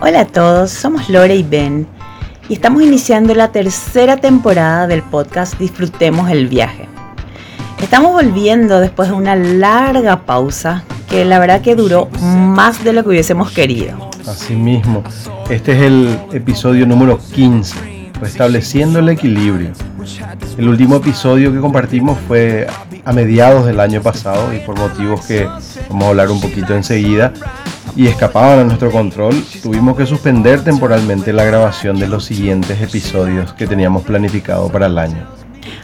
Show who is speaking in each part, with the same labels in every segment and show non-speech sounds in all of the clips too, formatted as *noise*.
Speaker 1: Hola a todos, somos Lore y Ben y estamos iniciando la tercera temporada del podcast Disfrutemos el viaje. Estamos volviendo después de una larga pausa que la verdad que duró más de lo que hubiésemos querido.
Speaker 2: Asimismo, este es el episodio número 15, restableciendo el equilibrio. El último episodio que compartimos fue a mediados del año pasado y por motivos que vamos a hablar un poquito enseguida, y escapaban a nuestro control, tuvimos que suspender temporalmente la grabación de los siguientes episodios que teníamos planificado para el año.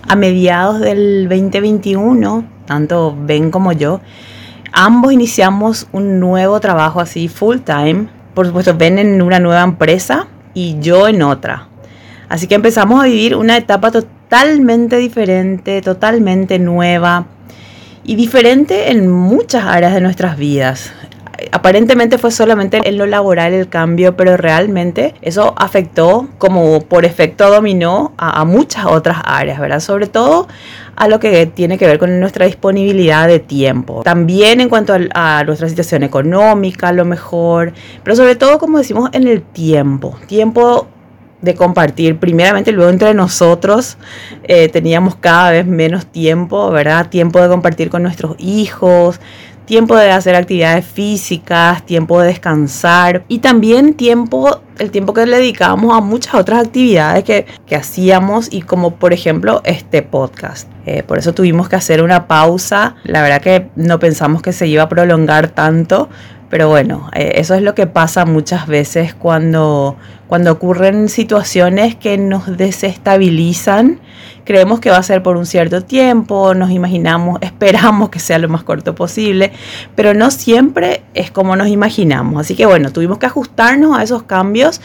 Speaker 1: A mediados del 2021, tanto Ben como yo, ambos iniciamos un nuevo trabajo así full time. Por supuesto, Ben en una nueva empresa y yo en otra. Así que empezamos a vivir una etapa totalmente diferente, totalmente nueva y diferente en muchas áreas de nuestras vidas aparentemente fue solamente en lo laboral el cambio, pero realmente eso afectó como por efecto dominó a, muchas otras áreas, ¿verdad? Sobre todo a lo que tiene que ver con nuestra disponibilidad de tiempo. También en cuanto a, nuestra situación económica, a lo mejor, pero sobre todo, como decimos, en el tiempo. Tiempo de compartir, primeramente luego entre nosotros, eh, teníamos cada vez menos tiempo, ¿verdad? Tiempo de compartir con nuestros hijos, tiempo de hacer actividades físicas, tiempo de descansar y también tiempo, el tiempo que le dedicábamos a muchas otras actividades que, hacíamos y como por ejemplo este podcast. Eh, por eso tuvimos que hacer una pausa. La verdad que no pensamos que se iba a prolongar tanto, pero bueno, eh, eso es lo que pasa muchas veces cuando, cuando ocurren situaciones que nos desestabilizan. Creemos que va a ser por un cierto tiempo, nos imaginamos, *laughs* esperamos que sea lo más corto posible, pero no siempre es como nos imaginamos. Así que bueno, tuvimos que ajustarnos a esos cambios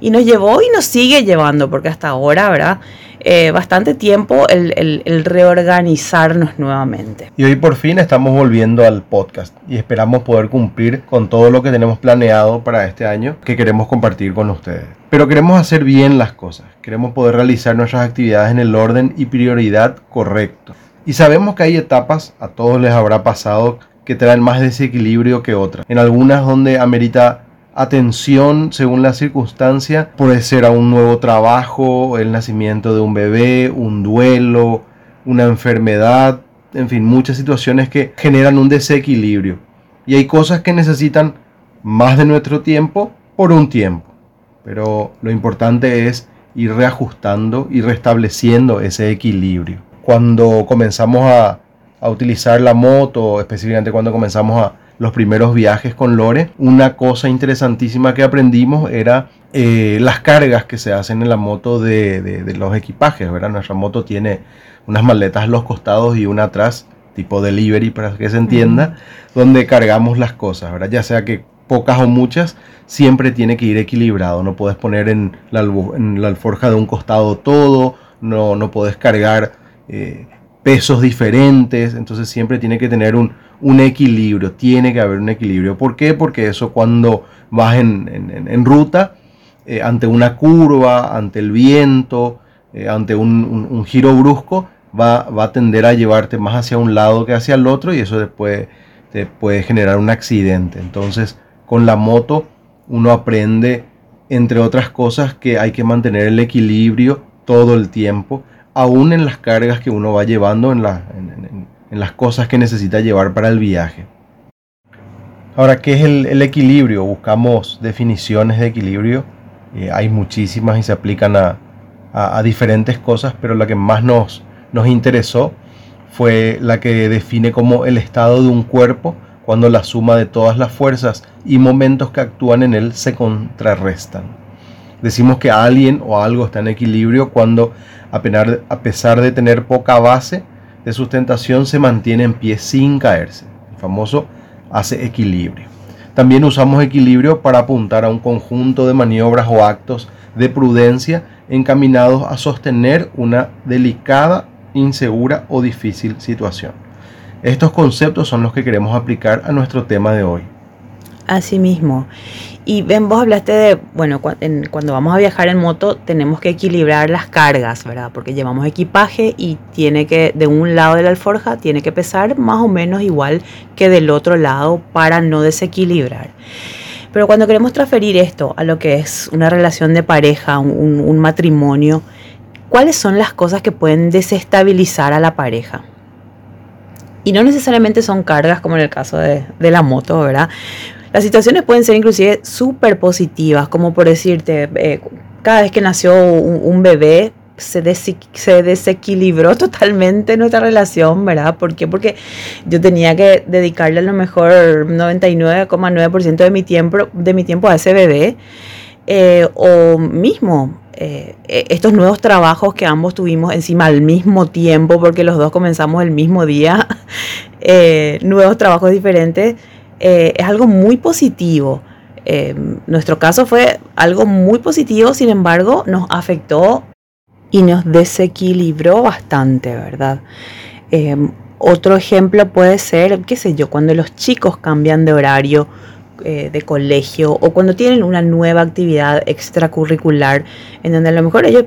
Speaker 1: y nos llevó y nos sigue llevando, porque hasta ahora, ¿verdad? Eh, bastante tiempo el, reorganizarnos nuevamente.
Speaker 2: Y hoy por fin estamos volviendo al podcast y esperamos poder cumplir con todo lo que tenemos planeado para este año que queremos compartir con ustedes. Pero queremos hacer bien las cosas, queremos poder realizar nuestras actividades en el orden y prioridad correcto. Y sabemos que hay etapas, a todos les habrá pasado, que traen más desequilibrio que otras. En algunas donde amerita atención según la circunstancia. Puede ser a un nuevo trabajo, el nacimiento de un bebé, un duelo, una enfermedad, en fin, muchas situaciones que generan un desequilibrio. Y hay cosas que necesitan más de nuestro tiempo por un tiempo. Pero lo importante es ir reajustando y restableciendo ese equilibrio. Cuando comenzamos a, a utilizar la moto, específicamente cuando comenzamos a, los primeros viajes con Lore, una cosa interesantísima que aprendimos era eh, las cargas que se hacen en la moto de, los equipajes, ¿verdad? Nuestra moto tiene unas maletas a los costados y una atrás, tipo delivery para que se entienda, donde cargamos las cosas, ¿verdad? Ya sea que pocas o muchas, siempre tiene que ir equilibrado. No puedes poner en la, en alforja de un costado todo, no, no puedes cargar eh, pesos diferentes, entonces siempre tiene que tener un, un equilibrio, tiene que haber un equilibrio. ¿Por qué? Porque eso cuando vas en, ruta, eh, ante una curva, ante el viento, eh, ante un, giro brusco, va, va, a tender a llevarte más hacia un lado que hacia el otro y eso después te puede generar un accidente. Entonces, con la moto uno aprende, entre otras cosas, que hay que mantener el equilibrio todo el tiempo, aún en las cargas que uno va llevando en, la, en las cosas que necesita llevar para el viaje. Ahora, ¿qué es el, equilibrio? Buscamos definiciones de equilibrio. Eh, hay muchísimas y se aplican a, diferentes cosas, pero la que más nos interesó fue la que define como el estado de un cuerpo cuando la suma de todas las fuerzas y momentos que actúan en él se contrarrestan. Decimos que alguien o algo está en equilibrio cuando a pesar de tener poca base, de sustentación se mantiene en pie sin caerse. El famoso hace equilibrio. También usamos equilibrio para apuntar a un conjunto de maniobras o actos de prudencia encaminados a sostener una delicada, insegura o difícil situación. Estos conceptos son los que queremos aplicar a nuestro tema de hoy.
Speaker 1: Asimismo. Y ven, vos hablaste de, bueno, cuando vamos a viajar en moto tenemos que equilibrar las cargas, ¿verdad? Porque llevamos equipaje y tiene que, de un lado de la alforja, tiene que pesar más o menos igual que del otro lado para no desequilibrar. Pero cuando queremos transferir esto a lo que es una relación de pareja, un matrimonio, ¿cuáles son las cosas que pueden desestabilizar a la pareja? Y no necesariamente son cargas como en el caso de, de la moto, ¿verdad? Las situaciones pueden ser inclusive súper positivas, como por decirte, eh, cada vez que nació un, bebé, se, se, desequilibró *laughs* totalmente nuestra relación, ¿verdad? ¿Por qué? Porque yo tenía que dedicarle a lo mejor 99,9% de mi tiempo de mi tiempo a ese bebé. Eh, o mismo eh, estos nuevos trabajos que ambos tuvimos encima al mismo tiempo, porque los dos comenzamos el mismo día, *laughs* nuevos trabajos diferentes, es algo muy positivo. Eh, nuestro caso fue algo muy positivo, sin embargo, nos afectó y nos desequilibró bastante, ¿verdad? Eh, otro ejemplo puede ser, qué sé yo, cuando los chicos cambian de horario eh, de colegio o cuando tienen una nueva actividad extracurricular en donde a lo mejor ellos,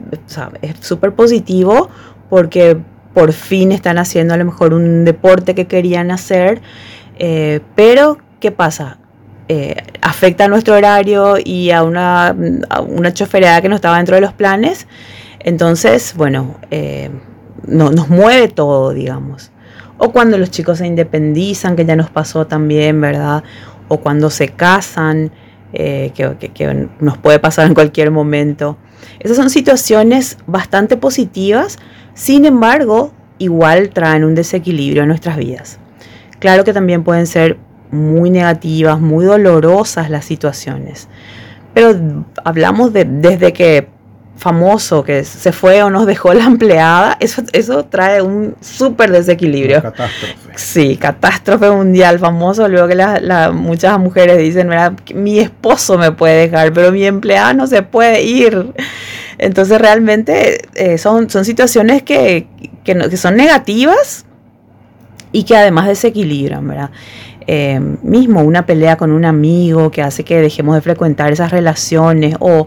Speaker 1: es súper positivo porque por fin están haciendo a lo mejor un deporte que querían hacer, pero ¿qué pasa? Eh, afecta a nuestro horario y a una, a una que no estaba dentro de los planes. Entonces, bueno, eh, no, nos mueve todo, digamos. O cuando los chicos se independizan, que ya nos pasó también, ¿verdad? O cuando se casan, eh, que, que, nos puede pasar en cualquier momento. Esas son situaciones bastante positivas, sin embargo, igual traen un desequilibrio en nuestras vidas. Claro que también pueden ser muy negativas, muy dolorosas las situaciones. Pero hablamos de desde que famoso que se fue o nos dejó la empleada, eso, eso trae un súper desequilibrio.
Speaker 2: catástrofe.
Speaker 1: Sí, catástrofe mundial famoso. Luego que la, muchas mujeres dicen, mi esposo me puede dejar, pero mi empleada no se puede ir. Entonces realmente eh, son, son situaciones que, que son negativas y que además desequilibran, ¿verdad? Eh, mismo una pelea con un amigo que hace que dejemos de frecuentar esas relaciones o,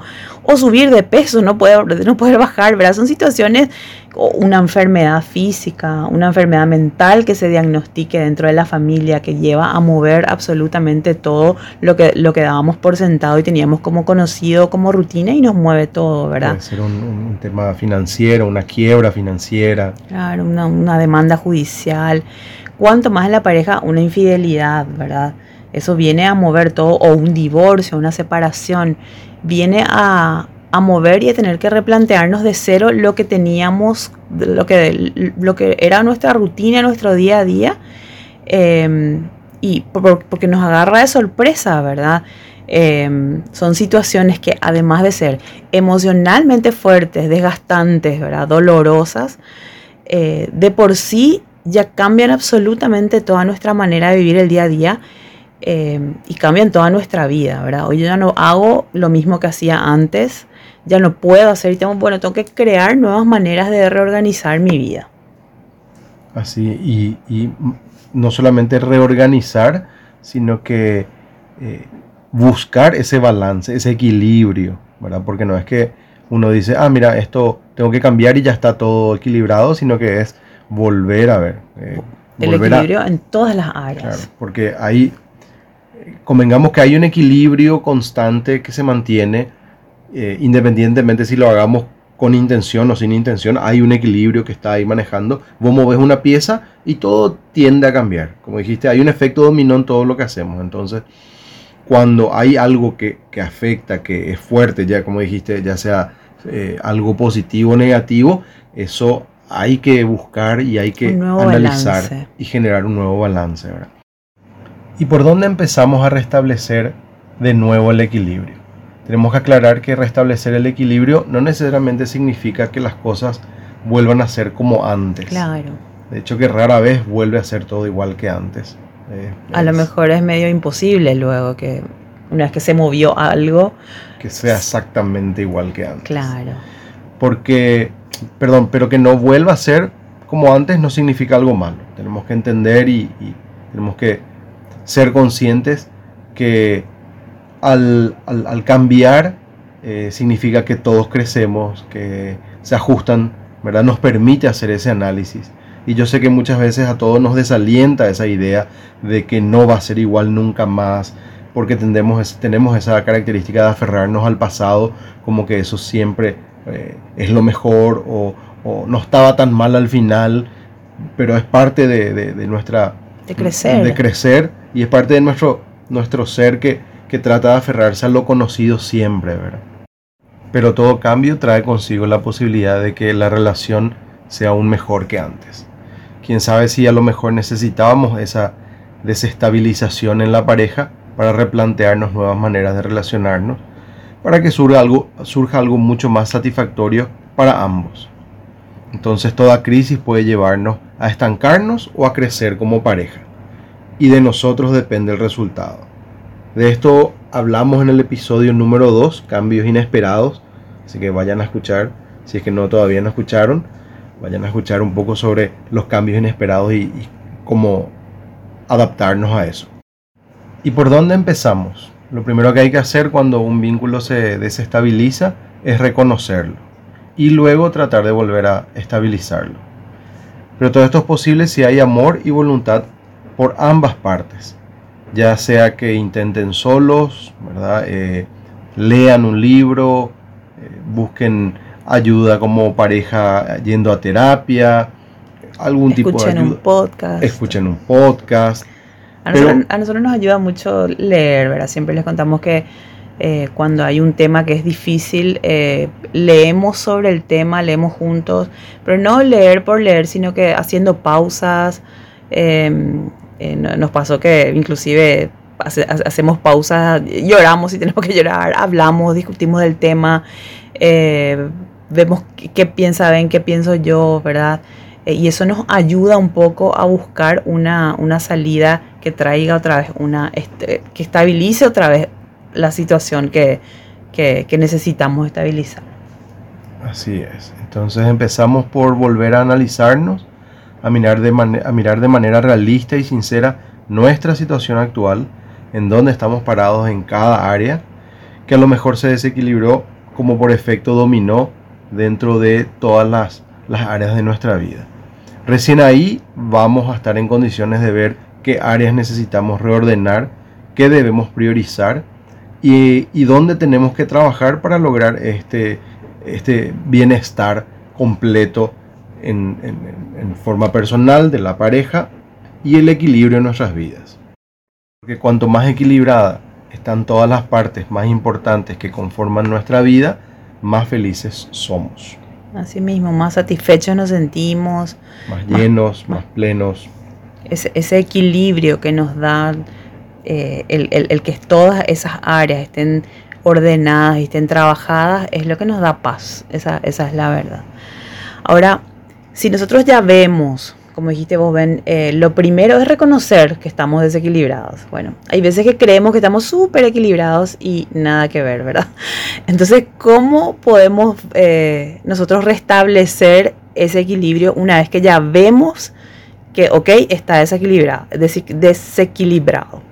Speaker 1: subir de peso, no poder, no poder bajar, ¿verdad? Son situaciones, una enfermedad física, una enfermedad mental que se diagnostique dentro de la familia que lleva a mover absolutamente todo lo que, lo que dábamos por sentado y teníamos como conocido, como rutina y nos mueve todo, ¿verdad?
Speaker 2: Puede ser un, tema financiero, una quiebra financiera.
Speaker 1: Claro, una, una demanda judicial cuanto más en la pareja una infidelidad, ¿verdad? Eso viene a mover todo, o un divorcio, una separación, viene a, mover y a tener que replantearnos de cero lo que teníamos, lo que, lo que era nuestra rutina, nuestro día a día, em, y porque nos agarra de sorpresa, ¿verdad? Em, son situaciones que además de ser emocionalmente fuertes, desgastantes, ¿verdad? dolorosas, eh, de por sí ya cambian absolutamente toda nuestra manera de vivir el día a día eh, y cambian toda nuestra vida, ¿verdad? Hoy yo ya no hago lo mismo que hacía antes, ya no puedo hacer y tengo, bueno, tengo que crear nuevas maneras de reorganizar mi vida.
Speaker 2: Así, y, no solamente reorganizar, sino que eh, buscar ese balance, ese equilibrio, ¿verdad? Porque no es que uno dice, ah, mira, esto tengo que cambiar y ya está todo equilibrado, sino que es volver a ver.
Speaker 1: Eh, el equilibrio en todas las áreas.
Speaker 2: porque ahí, convengamos que hay un equilibrio constante que se mantiene, eh, independientemente si lo hagamos con intención o sin intención, hay un equilibrio que está ahí manejando. Vos movés una pieza y todo tiende a cambiar. Como dijiste, hay un efecto dominó en todo lo que hacemos. Entonces, cuando hay algo que, afecta, que es fuerte, ya como dijiste, ya sea eh, algo positivo o negativo, eso hay que buscar y hay que analizar y generar un nuevo balance. ¿Y por dónde empezamos a restablecer de nuevo el equilibrio? Tenemos que aclarar que restablecer el equilibrio no necesariamente significa que las cosas vuelvan a ser como antes.
Speaker 1: Claro.
Speaker 2: De hecho, que rara vez vuelve a ser todo igual que antes.
Speaker 1: Eh, a lo mejor es medio imposible luego que una vez que se movió algo.
Speaker 2: Que sea exactamente igual que antes.
Speaker 1: Claro.
Speaker 2: Porque perdón, pero que no vuelva a ser como antes no significa algo malo. Tenemos que entender y, tenemos que ser conscientes que al, cambiar eh, significa que todos crecemos, que se ajustan, ¿verdad? Nos permite hacer ese análisis. Y yo sé que muchas veces a todos nos desalienta esa idea de que no va a ser igual nunca más, porque tendemos, tenemos esa característica de aferrarnos al pasado, como que eso siempre eh, es lo mejor o, no estaba tan mal al final, pero es parte de, nuestra...
Speaker 1: De crecer.
Speaker 2: De crecer y es parte de nuestro, nuestro ser que, que trata de aferrarse a lo conocido siempre, ¿verdad? Pero todo cambio trae consigo la posibilidad de que la relación sea aún mejor que antes. Quién sabe si a lo mejor necesitábamos esa desestabilización en la pareja para replantearnos nuevas maneras de relacionarnos, para que surja algo, surja algo mucho más satisfactorio para ambos. Entonces toda crisis puede llevarnos a estancarnos o a crecer como pareja. Y de nosotros depende el resultado. De esto hablamos en el episodio número 2, cambios inesperados. Así que vayan a escuchar, si es que no todavía no escucharon, vayan a escuchar un poco sobre los cambios inesperados y, y cómo adaptarnos a eso. ¿Y por dónde empezamos? Lo primero que hay que hacer cuando un vínculo se desestabiliza es reconocerlo y luego tratar de volver a estabilizarlo. Pero todo esto es posible si hay amor y voluntad por ambas partes, ya sea que intenten solos, ¿verdad? Eh, lean un libro, eh, busquen ayuda como pareja yendo a terapia, algún tipo de ayuda.
Speaker 1: un podcast.
Speaker 2: Escuchen un podcast.
Speaker 1: A nosotros, nos ayuda mucho leer, ¿verdad? Siempre les contamos que eh, cuando hay un tema que es difícil, eh, leemos sobre el tema, leemos juntos, pero no leer por leer, sino que haciendo pausas. Em, eh, nos pasó que inclusive hacemos pausas, lloramos si tenemos que llorar, hablamos, discutimos del tema, vemos qué, qué piensa Ben, qué pienso yo, ¿verdad? Eh, y eso nos ayuda un poco a buscar una, salida que traiga otra vez una, este, que estabilice otra vez la situación que, necesitamos estabilizar.
Speaker 2: Así es. Entonces empezamos por volver a analizarnos, a mirar, de a mirar de manera realista y sincera nuestra situación actual, en dónde estamos parados en cada área, que a lo mejor se desequilibró como por efecto dominó dentro de todas las, las áreas de nuestra vida. Recién ahí vamos a estar en condiciones de ver qué áreas necesitamos reordenar, qué debemos priorizar y, dónde tenemos que trabajar para lograr este, este bienestar completo en, forma personal de la pareja y el equilibrio en nuestras vidas. Porque cuanto más equilibrada están todas las partes más importantes que conforman nuestra vida, más felices somos.
Speaker 1: Así mismo, más satisfechos nos sentimos.
Speaker 2: Más llenos, más, plenos.
Speaker 1: Ese, ese, equilibrio que nos da eh, el, el, que todas esas áreas estén ordenadas y estén trabajadas es lo que nos da paz. Esa, esa es la verdad. Ahora, si nosotros ya vemos como dijiste vos, Ben, eh, lo primero es reconocer que estamos desequilibrados. Bueno, hay veces que creemos que estamos súper equilibrados y nada que ver, ¿verdad? *laughs* Entonces, ¿cómo podemos eh, nosotros restablecer ese equilibrio una vez que ya vemos que, ok, está desequilibrado?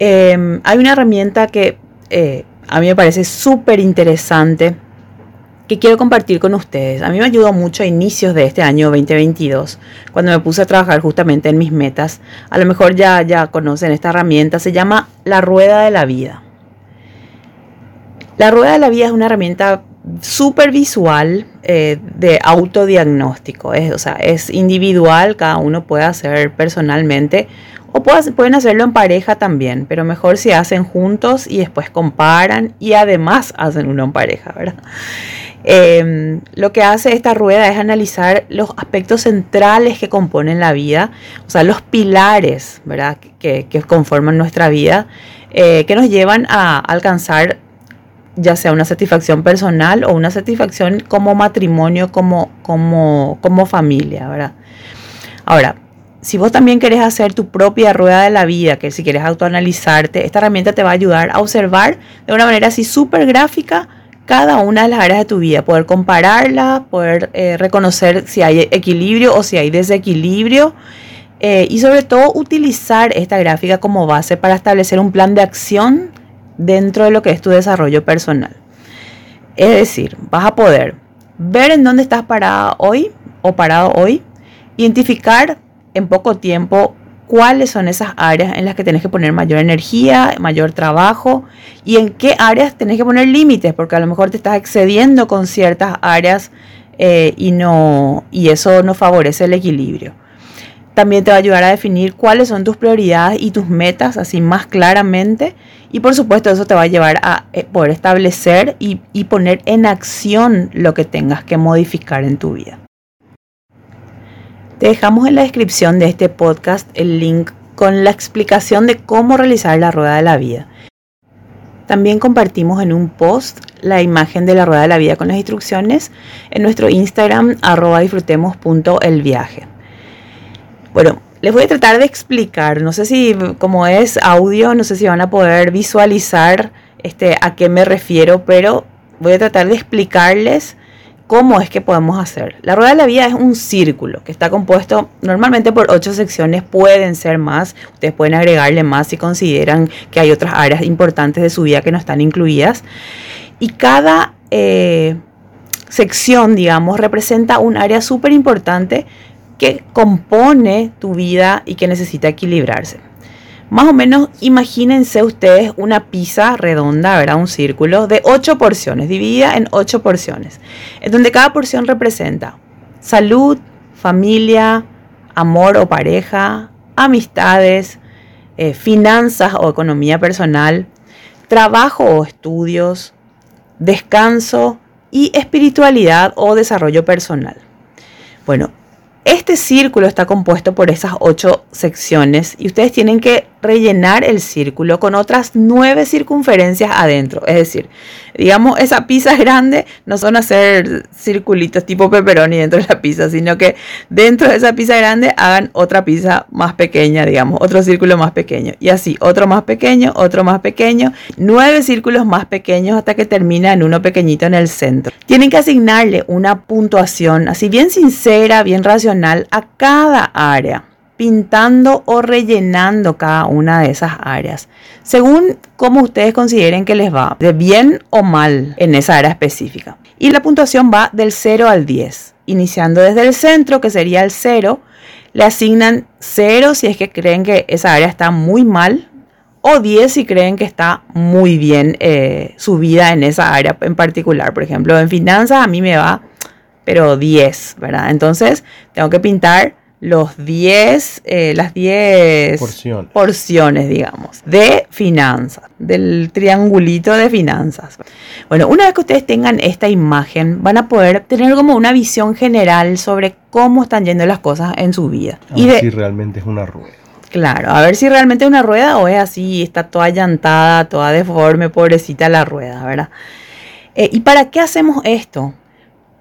Speaker 1: Em, hay una herramienta que eh, a mí me parece súper interesante que quiero compartir con ustedes. A mí me ayudó mucho a inicios de este año 2022, cuando me puse a trabajar justamente en mis metas. A lo mejor ya, ya conocen esta herramienta, se llama la rueda de la vida. La rueda de la vida es una herramienta súper visual eh, de autodiagnóstico. Es, o sea, es individual, cada uno puede hacer personalmente o pueden hacerlo en pareja también, pero mejor si hacen juntos y después comparan y además hacen uno en pareja, ¿verdad? Em, lo que hace esta rueda es analizar los aspectos centrales que componen la vida, o sea, los pilares ¿verdad? Que, conforman nuestra vida, eh, que nos llevan a alcanzar ya sea una satisfacción personal o una satisfacción como matrimonio, como, como, familia. ¿verdad? Ahora, si vos también querés hacer tu propia rueda de la vida, que si quieres autoanalizarte, esta herramienta te va a ayudar a observar de una manera así súper gráfica cada una de las áreas de tu vida, poder compararla, poder eh, reconocer si hay equilibrio o si hay desequilibrio eh, y sobre todo utilizar esta gráfica como base para establecer un plan de acción dentro de lo que es tu desarrollo personal. Es decir, vas a poder ver en dónde estás parada hoy o parado hoy, identificar en poco tiempo cuáles son esas áreas en las que tenés que poner mayor energía, mayor trabajo y en qué áreas tenés que poner límites, porque a lo mejor te estás excediendo con ciertas áreas eh, y, no, y eso no favorece el equilibrio. También te va a ayudar a definir cuáles son tus prioridades y tus metas así más claramente. Y por supuesto eso te va a llevar a eh, poder establecer y, y poner en acción lo que tengas que modificar en tu vida. Te dejamos en la descripción de este podcast el link con la explicación de cómo realizar la rueda de la vida. También compartimos en un post la imagen de la rueda de la vida con las instrucciones en nuestro Instagram arroba disfrutemos.elviaje. Bueno, les voy a tratar de explicar, no sé si como es audio, no sé si van a poder visualizar este, a qué me refiero, pero voy a tratar de explicarles ¿Cómo es que podemos hacer? La rueda de la vida es un círculo que está compuesto normalmente por ocho secciones, pueden ser más, ustedes pueden agregarle más si consideran que hay otras áreas importantes de su vida que no están incluidas. Y cada eh, sección, digamos, representa un área súper importante que compone tu vida y que necesita equilibrarse. Más o menos imagínense ustedes una pizza redonda, ¿verdad? Un círculo de ocho porciones, dividida en ocho porciones, en donde cada porción representa salud, familia, amor o pareja, amistades, eh, finanzas o economía personal, trabajo o estudios, descanso y espiritualidad o desarrollo personal. Bueno, este círculo está compuesto por esas ocho secciones y ustedes tienen que rellenar el círculo con otras nueve circunferencias adentro. Es decir, digamos, esa pizza grande no son hacer circulitos tipo pepperoni dentro de la pizza, sino que dentro de esa pizza grande hagan otra pizza más pequeña, digamos, otro círculo más pequeño. Y así, otro más pequeño, otro más pequeño, nueve círculos más pequeños hasta que termina en uno pequeñito en el centro. Tienen que asignarle una puntuación así bien sincera, bien racional a cada área pintando o rellenando cada una de esas áreas, según cómo ustedes consideren que les va, de bien o mal en esa área específica. Y la puntuación va del 0 al 10, iniciando desde el centro, que sería el 0, le asignan 0 si es que creen que esa área está muy mal, o 10 si creen que está muy bien eh, subida en esa área en particular. Por ejemplo, en finanzas a mí me va, pero 10, ¿verdad? Entonces tengo que pintar los 10, eh, las 10 porciones. digamos, de finanzas, del triangulito de finanzas. Bueno, una vez que ustedes tengan esta imagen, van a poder tener como una visión general sobre cómo están yendo las cosas en su vida.
Speaker 2: A y ver si realmente es una rueda.
Speaker 1: Claro, a ver si realmente es una rueda o es así, está toda llantada, toda deforme, pobrecita la rueda, ¿verdad? Eh, ¿Y para qué hacemos esto?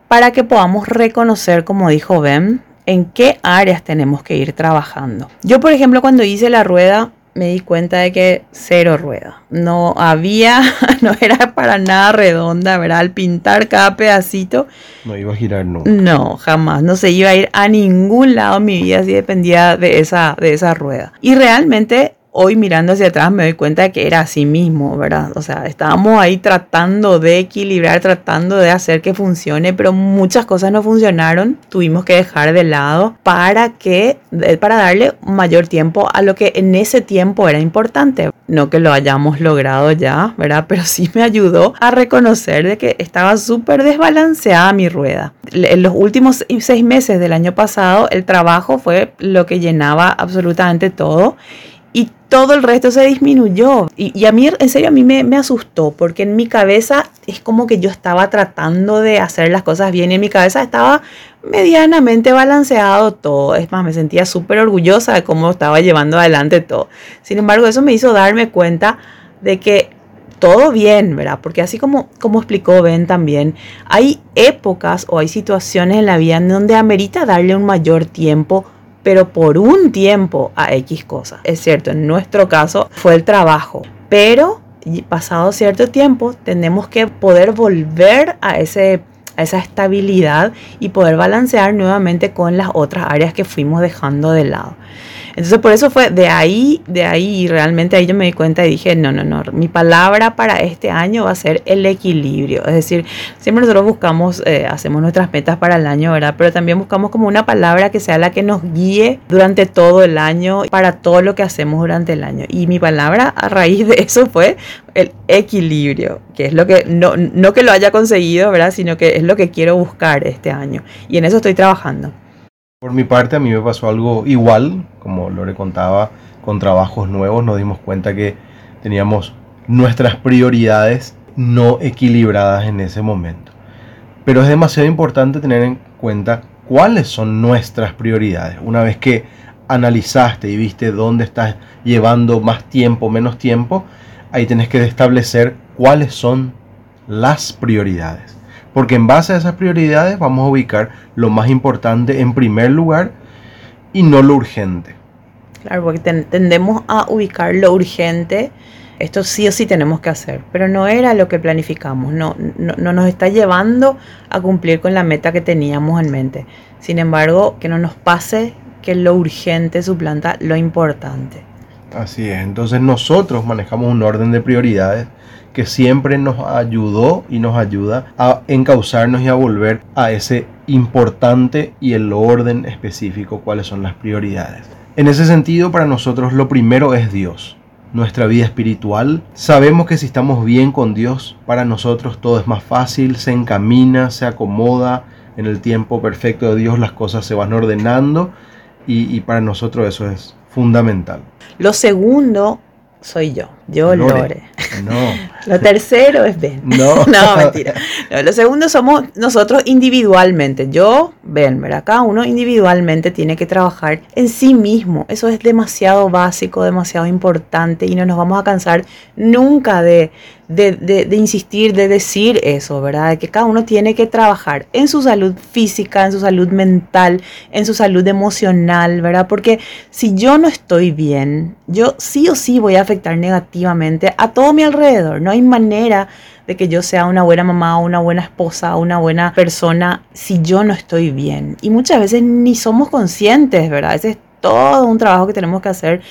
Speaker 1: Para que podamos reconocer, como dijo Ben, en qué áreas tenemos que ir trabajando. Yo, por ejemplo, cuando hice la rueda, me di cuenta de que cero rueda. No había, *laughs* no era para nada redonda, ¿verdad? Al pintar cada pedacito.
Speaker 2: No iba a girar
Speaker 1: nunca. No, jamás. No se iba a ir a ningún lado en mi vida si dependía de esa, de esa rueda. Y realmente hoy mirando hacia atrás me doy cuenta de que era así mismo, ¿verdad? O sea, estábamos ahí tratando de equilibrar, tratando de hacer que funcione, pero muchas cosas no funcionaron. Tuvimos que dejar de lado para que, para darle mayor tiempo a lo que en ese tiempo era importante. No que lo hayamos logrado ya, ¿verdad? *laughs* Pero sí me ayudó a reconocer de que estaba súper desbalanceada mi rueda. En los últimos seis meses del año pasado, el trabajo fue lo que llenaba absolutamente todo y todo el resto se disminuyó. Y, a mí, en serio, a mí me, asustó, porque en mi cabeza es como que yo estaba tratando de hacer las cosas bien y en mi cabeza estaba medianamente balanceado todo. Es más, me sentía súper orgullosa de cómo estaba llevando adelante todo. Sin embargo, eso me hizo darme cuenta de que todo bien, ¿verdad? Porque así como, como explicó Ben también, hay épocas o hay situaciones en la vida en donde amerita darle un mayor tiempo pero por un tiempo a X cosas. Es cierto, en nuestro caso fue el trabajo, pero pasado cierto tiempo tenemos que poder volver a ese a esa estabilidad y poder balancear nuevamente con las otras áreas que fuimos dejando de lado. Entonces por eso fue de ahí, de ahí, realmente ahí yo me di cuenta y dije, no, no, no, mi palabra para este año va a ser el equilibrio. Es decir, siempre nosotros buscamos, eh, hacemos nuestras metas para el año, ¿verdad? Pero también buscamos como una palabra que sea la que nos guíe durante todo el año, para todo lo que hacemos durante el año. Y mi palabra a raíz de eso fue el equilibrio, que es lo que, no, no que lo haya conseguido, ¿verdad? Sino que es lo que quiero buscar este año. Y en eso estoy trabajando.
Speaker 2: Por mi parte, a mí me pasó algo igual, como Lore contaba, con trabajos nuevos nos dimos cuenta que teníamos nuestras prioridades no equilibradas en ese momento. Pero es demasiado importante tener en cuenta cuáles son nuestras prioridades. Una vez que analizaste y viste dónde estás llevando más tiempo, menos tiempo, ahí tienes que establecer cuáles son las prioridades. Porque en base a esas prioridades vamos a ubicar lo más importante en primer lugar y no lo urgente.
Speaker 1: Claro, porque tendemos a ubicar lo urgente. Esto sí o sí tenemos que hacer, pero no era lo que planificamos, no, no, nos está llevando a cumplir con la meta que teníamos en mente. Sin embargo, que no nos pase que lo urgente suplanta lo importante.
Speaker 2: Así es, entonces nosotros manejamos un orden de prioridades que siempre nos ayudó y nos ayuda a encauzarnos y a volver a ese importante y el orden específico, cuáles son las prioridades. En ese sentido, para nosotros lo primero es Dios, nuestra vida espiritual. Sabemos que si estamos bien con Dios, para nosotros todo es más fácil, se encamina, se acomoda, en el tiempo perfecto de Dios las cosas se van ordenando y, para nosotros eso es fundamental.
Speaker 1: Lo segundo soy yo, yo Lore.
Speaker 2: No. *laughs*
Speaker 1: Lo tercero es Ben.
Speaker 2: No. *laughs*
Speaker 1: no, mentira. lo segundo somos nosotros individualmente. Yo, Ben, ¿verdad? Cada uno individualmente tiene que trabajar en sí mismo. Eso es demasiado básico, demasiado importante y no nos vamos a cansar nunca de, de, insistir, de decir eso, ¿verdad? De que cada uno tiene que trabajar en su salud física, en su salud mental, en su salud emocional, ¿verdad? Porque si yo no estoy bien, yo sí o sí voy a afectar negativamente a todo mi alrededor. No hay manera de que yo sea una buena mamá, una buena esposa, una buena persona si yo no estoy bien. Y muchas veces ni somos conscientes, ¿verdad? Ese es todo un trabajo que tenemos que hacer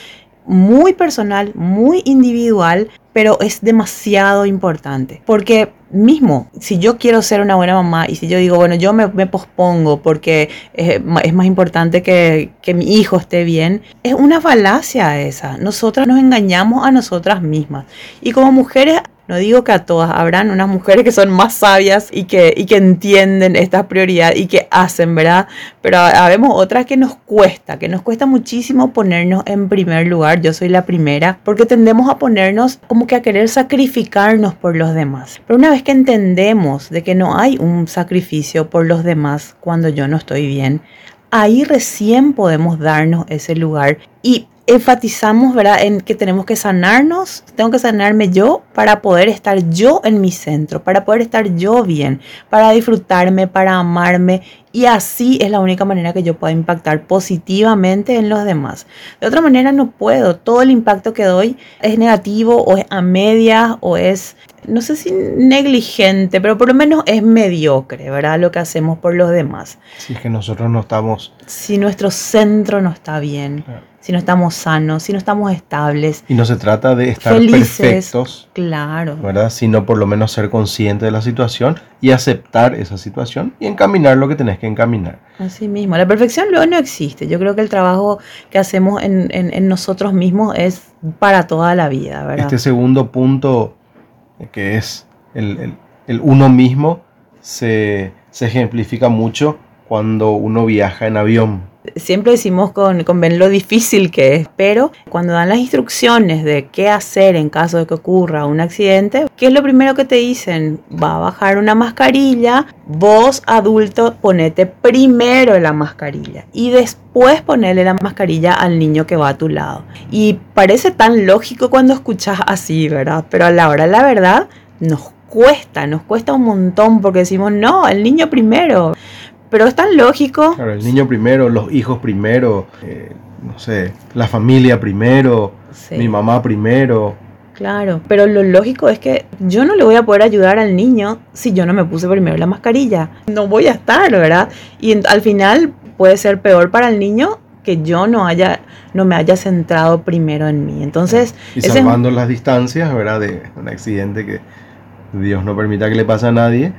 Speaker 1: muy personal, muy individual, pero es demasiado importante. Porque mismo, si yo quiero ser una buena mamá y si yo digo, bueno, yo me, pospongo porque es, es, más importante que, que mi hijo esté bien, es una falacia esa. Nosotras nos engañamos a nosotras mismas. Y como mujeres no digo que a todas, habrán unas mujeres que son más sabias y que, y que entienden esta prioridad y que hacen, ¿verdad? Pero habemos otras que nos cuesta, que nos cuesta muchísimo ponernos en primer lugar. Yo soy la primera, porque tendemos a ponernos como que a querer sacrificarnos por los demás. Pero una vez que entendemos de que no hay un sacrificio por los demás cuando yo no estoy bien, ahí recién podemos darnos ese lugar y enfatizamos, ¿verdad?, en que tenemos que sanarnos, tengo que sanarme yo para poder estar yo en mi centro, para poder estar yo bien, para disfrutarme, para amarme y así es la única manera que yo pueda impactar positivamente en los demás. De otra manera no puedo, todo el impacto que doy es negativo o es a media o es no sé si negligente, pero por lo menos es mediocre, ¿verdad? Lo que hacemos por los demás.
Speaker 2: Si es que nosotros no estamos...
Speaker 1: Si nuestro centro no está bien si no estamos sanos, si no estamos estables.
Speaker 2: Y no se trata de estar perfectos,
Speaker 1: claro.
Speaker 2: ¿verdad? Sino por lo menos ser consciente de la situación y aceptar esa situación y encaminar lo que tenés que encaminar.
Speaker 1: Así mismo, la perfección luego no existe. Yo creo que el trabajo que hacemos en, en, nosotros mismos es para toda la vida, ¿verdad?
Speaker 2: Este segundo punto, que es el, el, el uno mismo, se, se ejemplifica mucho cuando uno viaja en avión
Speaker 1: Siempre decimos con, con Ben lo difícil que es, pero cuando dan las instrucciones de qué hacer en caso de que ocurra un accidente, ¿qué es lo primero que te dicen? Va a bajar una mascarilla, vos adulto ponete primero la mascarilla y después ponerle la mascarilla al niño que va a tu lado. Y parece tan lógico cuando escuchas así, ¿verdad? Pero a la hora la verdad nos cuesta, nos cuesta un montón porque decimos, no, el niño primero pero es tan lógico.
Speaker 2: Claro, el niño primero, los hijos primero, eh, no sé, la familia primero, mi mamá primero.
Speaker 1: Claro, pero lo lógico es que yo no le voy a poder ayudar al niño si yo no me puse primero la mascarilla. No voy a estar, ¿verdad? Y al final puede ser peor para el niño que yo no haya no me haya centrado primero en mí. Entonces,
Speaker 2: y salvando las distancias, ¿verdad? De un accidente que Dios no permita que le pase a nadie,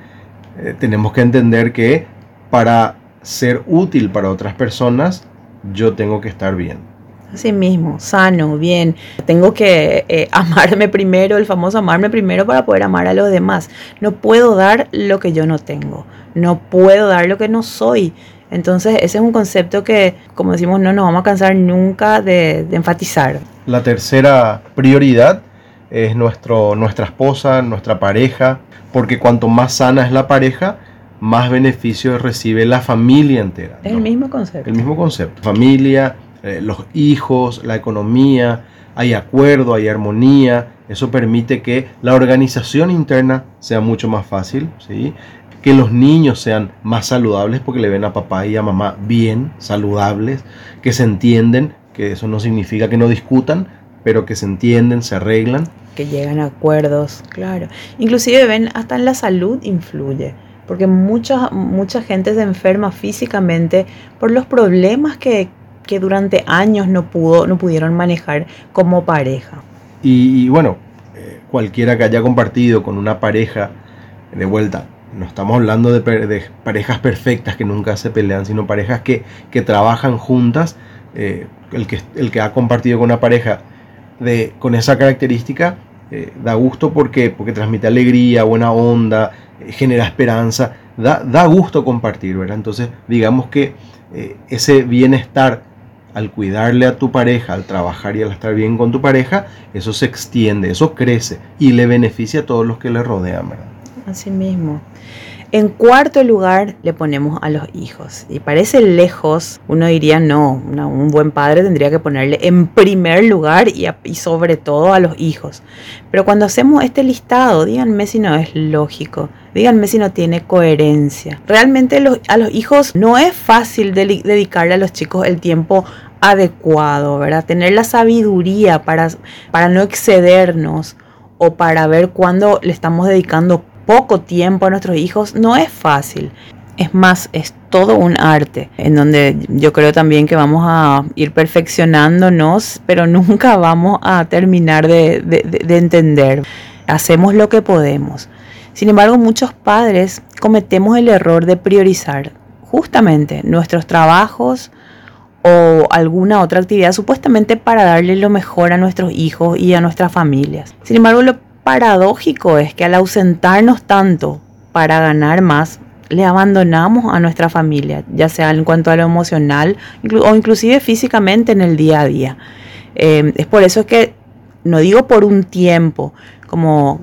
Speaker 2: eh, tenemos que entender que para ser útil para otras personas, yo tengo que estar bien.
Speaker 1: Así mismo, sano, bien. Tengo que eh, *laughs* amarme primero, el famoso amarme primero para poder amar a los demás. No puedo dar lo que yo no tengo. No puedo dar lo que no soy. Entonces ese es un concepto que, como decimos, no nos vamos a cansar nunca de, enfatizar.
Speaker 2: La tercera prioridad es nuestro, nuestra esposa, nuestra pareja, porque cuanto más sana es la pareja, más beneficios recibe la familia entera.
Speaker 1: Es el mismo concepto.
Speaker 2: El mismo concepto. Familia, eh, los hijos, la economía, hay acuerdo, hay armonía, eso permite que la organización interna sea mucho más fácil, ¿sí? que los niños sean más saludables porque le ven a papá y a mamá bien, saludables, que se entienden, que eso no significa que no discutan, pero que se entienden, se arreglan.
Speaker 1: Que llegan a acuerdos, claro. Inclusive ven, hasta en la salud influye porque mucha, gente se enferma físicamente por los problemas que, que durante años no, pudo, no pudieron manejar como pareja.
Speaker 2: Y, bueno, eh, cualquiera que haya compartido con una pareja, de vuelta, no estamos hablando de, parejas perfectas que nunca se pelean, sino parejas que, que trabajan juntas. Eh, el, que, el que ha compartido con una pareja de, con esa característica eh, da gusto porque, porque transmite alegría, buena onda, genera esperanza, da, da gusto compartir, ¿verdad? Entonces, digamos que ese bienestar al cuidarle a tu pareja, al trabajar y al estar bien con tu pareja, eso se extiende, eso crece y le beneficia a todos los que le rodean, ¿verdad?
Speaker 1: Así mismo. En cuarto lugar le ponemos a los hijos. Y parece lejos, uno diría no, un buen padre tendría que ponerle en primer lugar y, y, sobre todo a los hijos. Pero cuando hacemos este listado, díganme si no es lógico, díganme si no tiene coherencia. Realmente a los hijos no es fácil dedicarle a los chicos el tiempo adecuado, ¿verdad? Tener la sabiduría para, para no excedernos o para ver cuándo le estamos dedicando poco tiempo a nuestros hijos no es fácil. Es más, es todo un arte en donde yo creo también que vamos a ir perfeccionándonos, pero *laughs* nunca vamos a terminar de, de entender. Hacemos lo que podemos. Sin embargo, muchos padres cometemos el error de priorizar justamente nuestros trabajos o alguna otra actividad supuestamente para darle lo mejor a nuestros hijos y a nuestras familias. Sin embargo, lo paradójico es que al ausentarnos tanto para ganar más, le abandonamos a nuestra familia, ya sea en cuanto a lo emocional o inclusive físicamente en el día a día. Eh, es por eso que no digo por un tiempo, como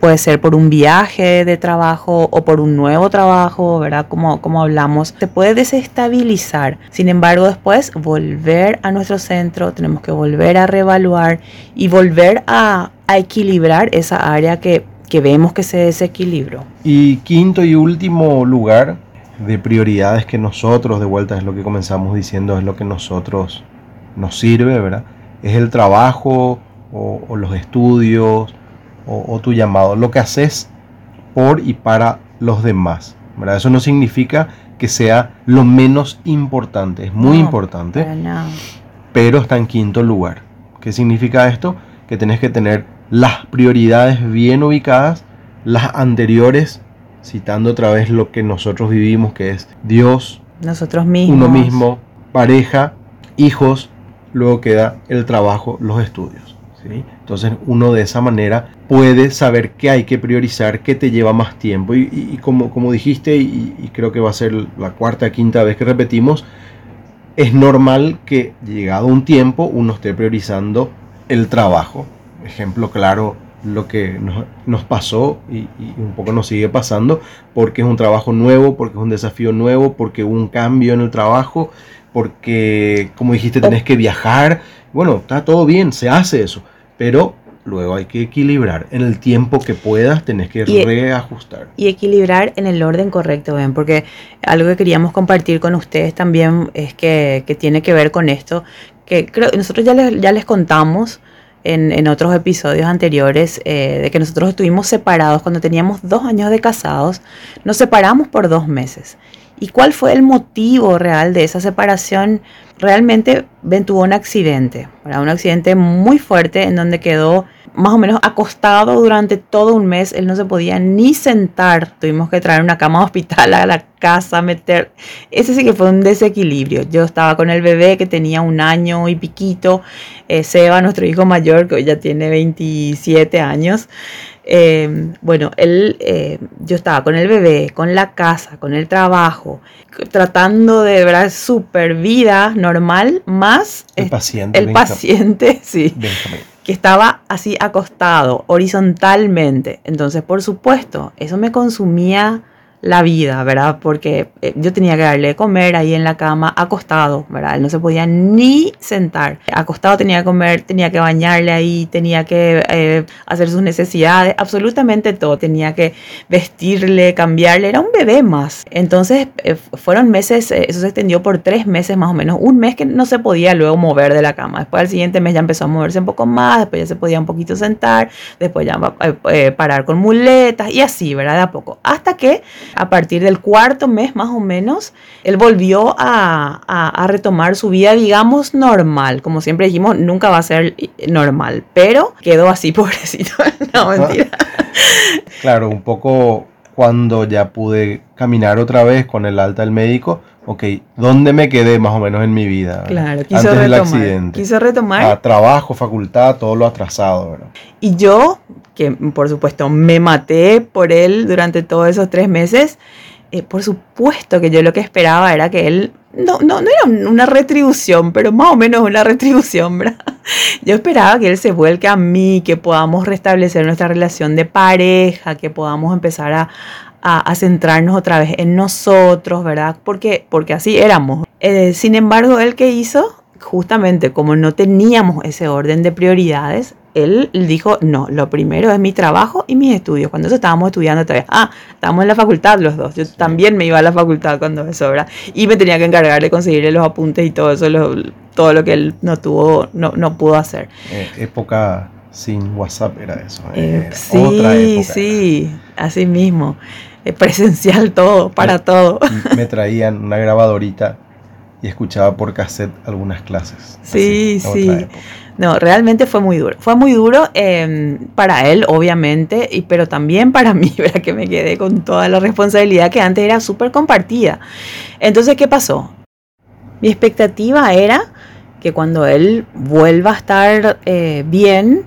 Speaker 1: puede ser por un viaje de trabajo o por un nuevo trabajo, ¿verdad? Como, como hablamos, se puede desestabilizar. Sin embargo, después volver a nuestro centro, tenemos que volver a reevaluar y volver a a equilibrar esa área que, vemos que se desequilibró.
Speaker 2: Y quinto y último lugar de prioridades que nosotros, de vuelta es lo que comenzamos diciendo, es lo que nosotros nos sirve, ¿verdad? Es el trabajo o, los estudios o, tu llamado, lo que haces por y para los demás, ¿verdad? Eso no significa que sea lo menos importante, es muy importante, pero está en quinto lugar. ¿Qué significa esto? Que tenés que tener las prioridades bien ubicadas, las anteriores, citando otra vez lo que nosotros vivimos, que es Dios,
Speaker 1: nosotros mismos,
Speaker 2: uno mismo, pareja, hijos, luego queda el trabajo, los estudios. ¿sí? Entonces uno de esa manera puede saber qué hay que priorizar, qué te lleva más tiempo. Y, como, como dijiste, y, y creo que va a ser la cuarta, quinta vez que repetimos, es normal que llegado un tiempo uno esté priorizando el trabajo ejemplo claro lo que nos, pasó y, un poco nos sigue pasando, porque es un trabajo nuevo, porque es un desafío nuevo, porque hubo un cambio en el trabajo, porque, como dijiste, tenés que viajar. Bueno, está todo bien, se hace eso, pero luego hay que equilibrar. En el tiempo que puedas, tenés que reajustar.
Speaker 1: Y equilibrar en el orden correcto, ven, porque algo que queríamos compartir con ustedes también es que, que tiene que ver con esto, que creo nosotros ya les, ya les contamos en, otros episodios anteriores eh, de que nosotros estuvimos separados cuando teníamos dos años de casados, nos separamos por dos meses. ¿Y cuál fue el motivo real de esa separación? Realmente Ben tuvo un accidente, un accidente muy fuerte en donde quedó más o menos acostado durante todo un mes. Él no se podía ni sentar. Tuvimos que traer una cama de hospital a la casa, meter... Ese sí que fue un desequilibrio. Yo estaba con el bebé que tenía un año y piquito. Eh, Seba, nuestro hijo mayor, que hoy ya tiene 27 años. Eh, bueno, él, eh, yo estaba con el bebé, con la casa, con el trabajo, tratando de ver súper vida normal, más
Speaker 2: el paciente.
Speaker 1: El paciente, *laughs* sí. Que estaba así acostado, horizontalmente. Entonces, por supuesto, eso me consumía la vida, ¿verdad? Porque eh, yo tenía que darle de comer ahí en la cama, acostado, ¿verdad? Él no se podía ni sentar. Acostado tenía que comer, tenía que bañarle ahí, tenía que eh, hacer sus necesidades, absolutamente todo. Tenía que vestirle, cambiarle, era un bebé más. Entonces eh, fueron meses, eso se extendió por tres meses más o menos, un mes que no se podía luego mover de la cama. Después al siguiente mes ya empezó a moverse un poco más, después ya se podía un poquito sentar, después ya parar con muletas y así, ¿verdad? De a poco. Hasta que a partir del cuarto mes más o menos, él volvió a, retomar su vida, digamos, normal. Como siempre dijimos, nunca va a ser normal, pero quedó así, *laughs* pobrecito. no, mentira.
Speaker 2: claro, un poco cuando ya pude caminar otra vez con el alta del médico, ok, ¿dónde me quedé más o menos en mi vida?
Speaker 1: Claro, quiso Antes retomar, del accidente. Quiso retomar.
Speaker 2: A trabajo, facultad, todo lo atrasado. ¿verdad?
Speaker 1: Y yo que por supuesto me maté por él durante todos esos tres meses, eh, por supuesto que yo lo que esperaba era que él, no, no, no era una retribución, pero más o menos una retribución, ¿verdad? *laughs* Yo esperaba que él se vuelque a mí, que podamos restablecer nuestra relación de pareja, que podamos empezar a, a, centrarnos otra vez en nosotros, ¿verdad? Porque, porque así éramos. Eh, sin embargo, él que hizo, justamente como no teníamos ese orden de prioridades, él dijo, no, lo primero es mi trabajo y mis estudios. Cuando eso estábamos estudiando todavía. Ah, estábamos en la facultad los dos. Yo también me iba a la facultad cuando eso, ¿verdad? Y me tenía que encargar de conseguirle los apuntes y todo eso, todo lo que él no tuvo, no, no pudo hacer.
Speaker 2: Eh, época sin WhatsApp era eso.
Speaker 1: Eh, sí, sí, así mismo. presencial todo, para todo. *laughs*
Speaker 2: Me traían una grabadorita y escuchaba por cassette algunas clases.
Speaker 1: Sí, sí. No, realmente fue muy duro. Fue muy duro em, para él, obviamente, y, pero también para *laughs* mí, ¿verdad? Que me quedé con toda la responsabilidad que antes era súper compartida. Entonces, ¿qué pasó? Mi expectativa era que cuando él vuelva a estar eh, bien,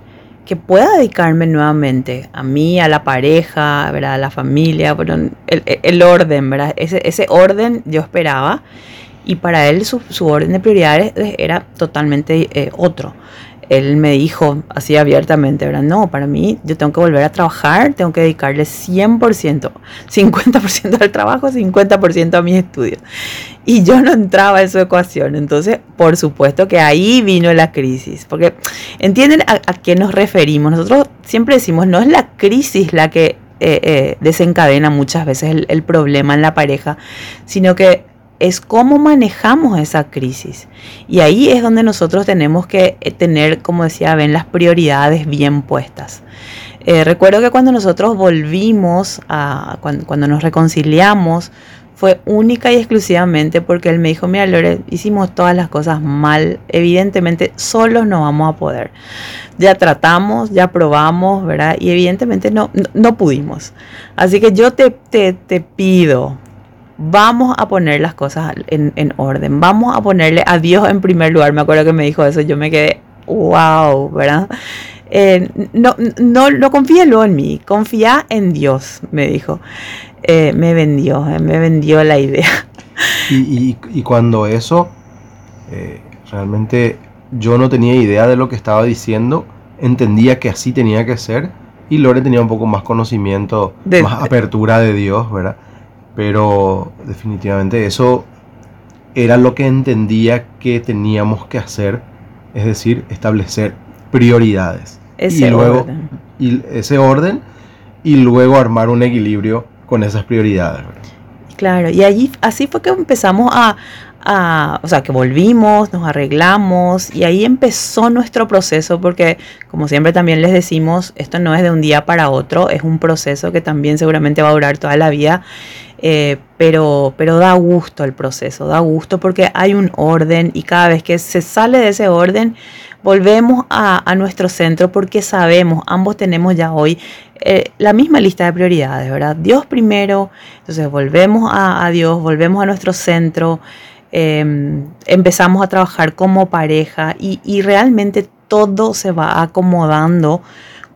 Speaker 1: que pueda dedicarme nuevamente a mí, a la pareja, ¿verdad? a la familia, el, orden, ¿verdad? Ese, ese orden yo esperaba y para él su, orden de prioridades era totalmente eh, otro. Él me dijo así abiertamente, ¿verdad? No, para mí yo tengo que volver a trabajar, tengo que dedicarle 100%, 50% al trabajo, 50% a mis estudios. Y yo no entraba en su ecuación. Entonces, por supuesto que ahí vino la crisis. Porque, ¿entienden a, qué nos referimos? Nosotros siempre decimos, no es la crisis la que eh, eh, desencadena muchas veces el, problema en la pareja, sino que es cómo manejamos esa crisis. Y ahí es donde nosotros tenemos que eh, tener, como decía Ben, las prioridades bien puestas. Eh, recuerdo que cuando nosotros volvimos, cuando, nos reconciliamos, fue única y exclusivamente porque él me dijo, mira Lore, hicimos todas las cosas mal, evidentemente solos no vamos a poder. Ya tratamos, ya probamos, ¿verdad? Y evidentemente no, no, pudimos. Así que yo te, te, te pido, vamos a poner las cosas en, orden, vamos a ponerle a Dios en primer lugar. Me acuerdo que me dijo eso, yo me quedé, wow, ¿verdad? Eh, no, no, no confíe luego en mí, confía en Dios, me dijo. Eh, me vendió, eh, me vendió la idea.
Speaker 2: Y, y, cuando eso, realmente yo no tenía idea de lo que estaba diciendo, entendía que así tenía que ser y Lore tenía un poco más conocimiento, más apertura de Dios, ¿verdad? Pero definitivamente eso era lo que entendía que teníamos que hacer, es decir, establecer prioridades.
Speaker 1: Ese
Speaker 2: y luego,
Speaker 1: orden.
Speaker 2: Y ese orden y luego armar un equilibrio con esas prioridades.
Speaker 1: Claro, y allí así fue que empezamos a, o sea, que volvimos, nos arreglamos y ahí empezó nuestro proceso porque, como siempre también les decimos, esto no es de un día para otro, es un proceso que también seguramente va a durar toda la vida, eh, pero, pero da gusto el proceso, da gusto porque hay un orden y cada vez que se sale de ese orden, volvemos a, nuestro centro porque sabemos, ambos tenemos ya hoy eh, la misma lista de prioridades, ¿verdad? Dios primero, entonces volvemos a, a Dios, volvemos a nuestro centro. Em, empezamos a trabajar como pareja y, realmente todo se va acomodando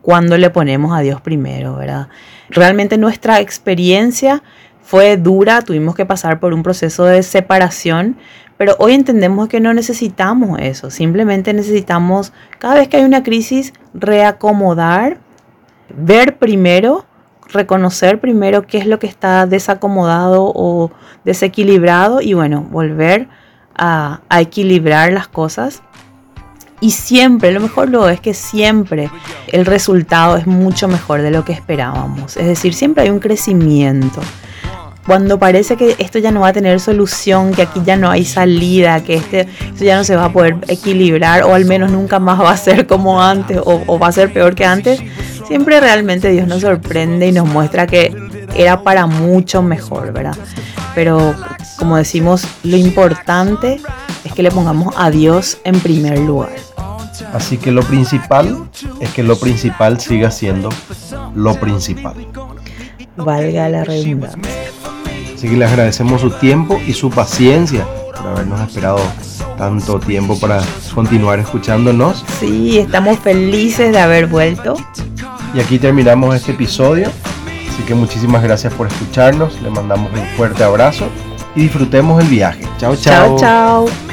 Speaker 1: cuando le ponemos a Dios primero, ¿verdad? Realmente nuestra experiencia fue dura, tuvimos que pasar por un proceso de separación, pero hoy entendemos que no necesitamos eso, simplemente necesitamos, cada vez que hay una crisis, reacomodar, ver primero reconocer primero qué es lo que está desacomodado o desequilibrado y bueno, volver a, equilibrar las cosas. Y siempre, lo mejor lo es que siempre el resultado es mucho mejor de lo que esperábamos. Es decir, siempre hay un crecimiento. Cuando parece que esto ya no va a tener solución, que aquí ya no hay salida, que este, esto ya no se va a poder equilibrar o al menos nunca más va a ser como antes o, o va a ser peor que antes, siempre realmente Dios nos sorprende y nos muestra que era para mucho mejor, ¿verdad? Pero como decimos, lo importante es que le pongamos a Dios en primer lugar.
Speaker 2: Así que lo principal es que lo principal siga siendo lo principal.
Speaker 1: Valga la redundancia.
Speaker 2: Así que le agradecemos su tiempo y su paciencia por habernos esperado tanto tiempo para continuar escuchándonos.
Speaker 1: Sí, estamos felices de haber vuelto.
Speaker 2: Y aquí terminamos este episodio. Así que muchísimas gracias por escucharnos. Le mandamos un fuerte abrazo y disfrutemos el viaje. Chao, chao.
Speaker 1: Chao, chao.